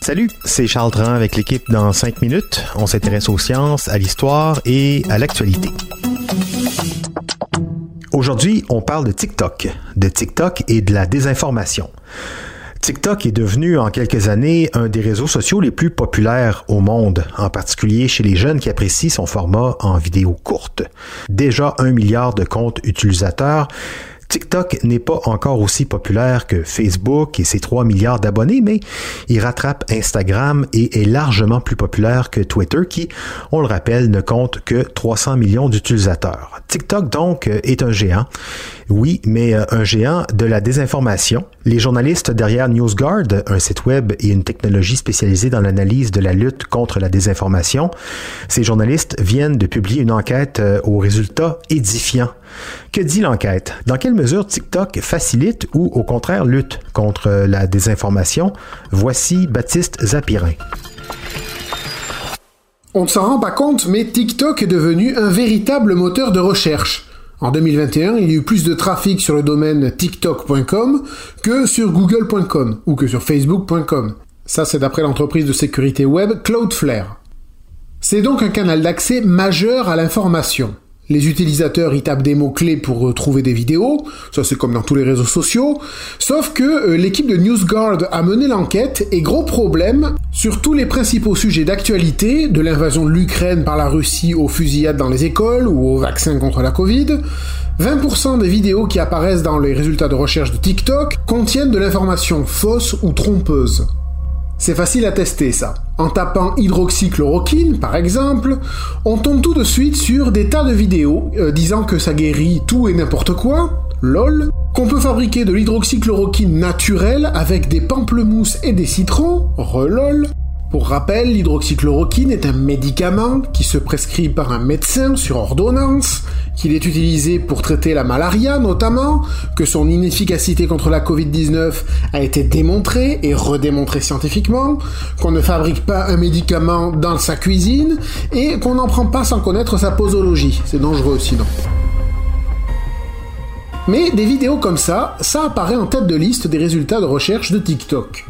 Salut, c'est Charles Tran avec l'équipe dans 5 minutes. On s'intéresse aux sciences, à l'histoire et à l'actualité. Aujourd'hui, on parle de TikTok, de TikTok et de la désinformation. TikTok est devenu en quelques années un des réseaux sociaux les plus populaires au monde, en particulier chez les jeunes qui apprécient son format en vidéo courte. Déjà un milliard de comptes utilisateurs, TikTok n'est pas encore aussi populaire que Facebook et ses 3 milliards d'abonnés, mais il rattrape Instagram et est largement plus populaire que Twitter qui, on le rappelle, ne compte que 300 millions d'utilisateurs. TikTok donc est un géant. Oui, mais euh, un géant de la désinformation. Les journalistes derrière NewsGuard, un site web et une technologie spécialisée dans l'analyse de la lutte contre la désinformation, ces journalistes viennent de publier une enquête euh, aux résultats édifiants. Que dit l'enquête? Dans quelle mesure TikTok facilite ou au contraire lutte contre euh, la désinformation? Voici Baptiste Zapirin. On ne s'en rend pas compte, mais TikTok est devenu un véritable moteur de recherche. En 2021, il y a eu plus de trafic sur le domaine tiktok.com que sur google.com ou que sur facebook.com. Ça, c'est d'après l'entreprise de sécurité web Cloudflare. C'est donc un canal d'accès majeur à l'information. Les utilisateurs y tapent des mots-clés pour trouver des vidéos, ça c'est comme dans tous les réseaux sociaux, sauf que euh, l'équipe de NewsGuard a mené l'enquête et gros problème, sur tous les principaux sujets d'actualité, de l'invasion de l'Ukraine par la Russie aux fusillades dans les écoles ou aux vaccins contre la Covid, 20% des vidéos qui apparaissent dans les résultats de recherche de TikTok contiennent de l'information fausse ou trompeuse. C'est facile à tester ça. En tapant hydroxychloroquine, par exemple, on tombe tout de suite sur des tas de vidéos euh, disant que ça guérit tout et n'importe quoi, lol, qu'on peut fabriquer de l'hydroxychloroquine naturelle avec des pamplemousses et des citrons, relol, pour rappel, l'hydroxychloroquine est un médicament qui se prescrit par un médecin sur ordonnance, qu'il est utilisé pour traiter la malaria notamment, que son inefficacité contre la Covid-19 a été démontrée et redémontrée scientifiquement, qu'on ne fabrique pas un médicament dans sa cuisine et qu'on n'en prend pas sans connaître sa posologie. C'est dangereux sinon. Mais des vidéos comme ça, ça apparaît en tête de liste des résultats de recherche de TikTok.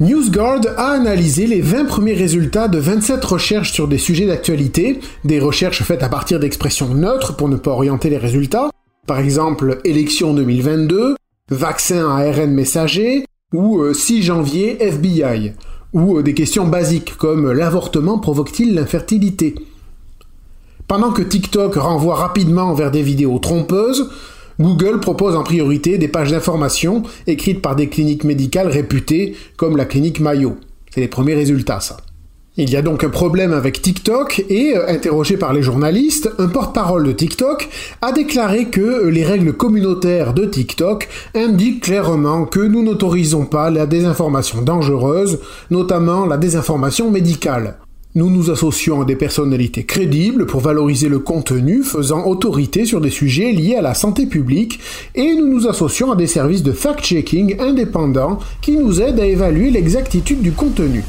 NewsGuard a analysé les 20 premiers résultats de 27 recherches sur des sujets d'actualité, des recherches faites à partir d'expressions neutres pour ne pas orienter les résultats, par exemple élection 2022, vaccin à ARN messager, ou 6 euh, janvier FBI, ou euh, des questions basiques comme l'avortement provoque-t-il l'infertilité? Pendant que TikTok renvoie rapidement vers des vidéos trompeuses, Google propose en priorité des pages d'information écrites par des cliniques médicales réputées comme la clinique Mayo. C'est les premiers résultats, ça. Il y a donc un problème avec TikTok et, euh, interrogé par les journalistes, un porte-parole de TikTok a déclaré que euh, les règles communautaires de TikTok indiquent clairement que nous n'autorisons pas la désinformation dangereuse, notamment la désinformation médicale. Nous nous associons à des personnalités crédibles pour valoriser le contenu faisant autorité sur des sujets liés à la santé publique et nous nous associons à des services de fact-checking indépendants qui nous aident à évaluer l'exactitude du contenu.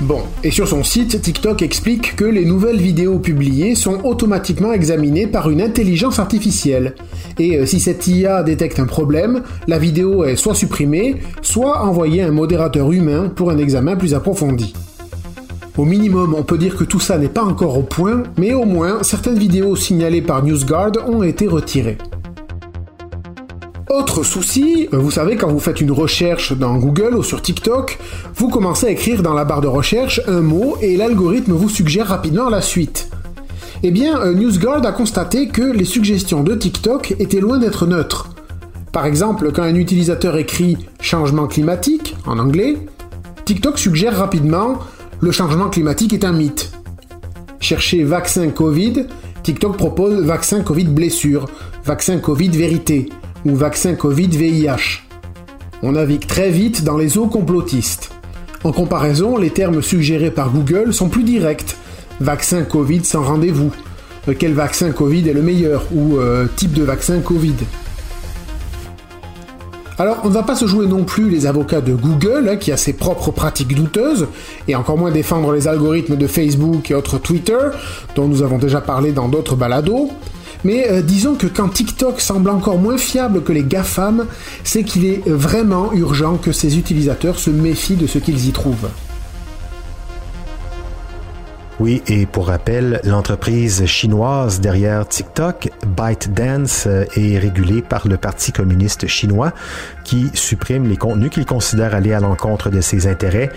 Bon, et sur son site, TikTok explique que les nouvelles vidéos publiées sont automatiquement examinées par une intelligence artificielle. Et euh, si cette IA détecte un problème, la vidéo est soit supprimée, soit envoyée à un modérateur humain pour un examen plus approfondi. Au minimum, on peut dire que tout ça n'est pas encore au point, mais au moins, certaines vidéos signalées par NewsGuard ont été retirées. Autre souci, vous savez, quand vous faites une recherche dans Google ou sur TikTok, vous commencez à écrire dans la barre de recherche un mot et l'algorithme vous suggère rapidement la suite. Eh bien, euh, NewsGuard a constaté que les suggestions de TikTok étaient loin d'être neutres. Par exemple, quand un utilisateur écrit changement climatique en anglais, TikTok suggère rapidement le changement climatique est un mythe. Cherchez vaccin Covid, TikTok propose vaccin Covid blessure, vaccin Covid vérité, ou vaccin Covid-VIH. On navigue très vite dans les eaux complotistes. En comparaison, les termes suggérés par Google sont plus directs. Vaccin Covid sans rendez-vous. Euh, quel vaccin Covid est le meilleur Ou euh, type de vaccin Covid? Alors, on ne va pas se jouer non plus les avocats de Google, hein, qui a ses propres pratiques douteuses, et encore moins défendre les algorithmes de Facebook et autres Twitter, dont nous avons déjà parlé dans d'autres balados. Mais euh, disons que quand TikTok semble encore moins fiable que les GAFAM, c'est qu'il est vraiment urgent que ses utilisateurs se méfient de ce qu'ils y trouvent. Oui, et pour rappel, l'entreprise chinoise derrière TikTok, ByteDance, euh, est régulée par le Parti communiste chinois qui supprime les contenus qu'il considère aller à l'encontre de ses intérêts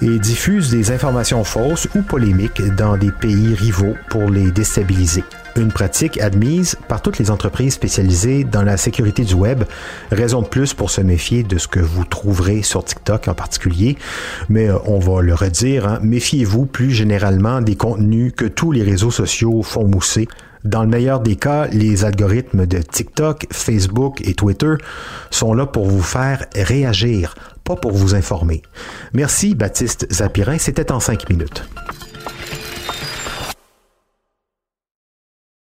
et diffuse des informations fausses ou polémiques dans des pays rivaux pour les déstabiliser une pratique admise par toutes les entreprises spécialisées dans la sécurité du web. Raison de plus pour se méfier de ce que vous trouverez sur TikTok en particulier. Mais euh, on va le redire, hein, méfiez-vous plus généralement des contenus que tous les réseaux sociaux font mousser. Dans le meilleur des cas, les algorithmes de TikTok, Facebook et Twitter sont là pour vous faire réagir, pas pour vous informer. Merci Baptiste Zapirin, c'était en cinq minutes.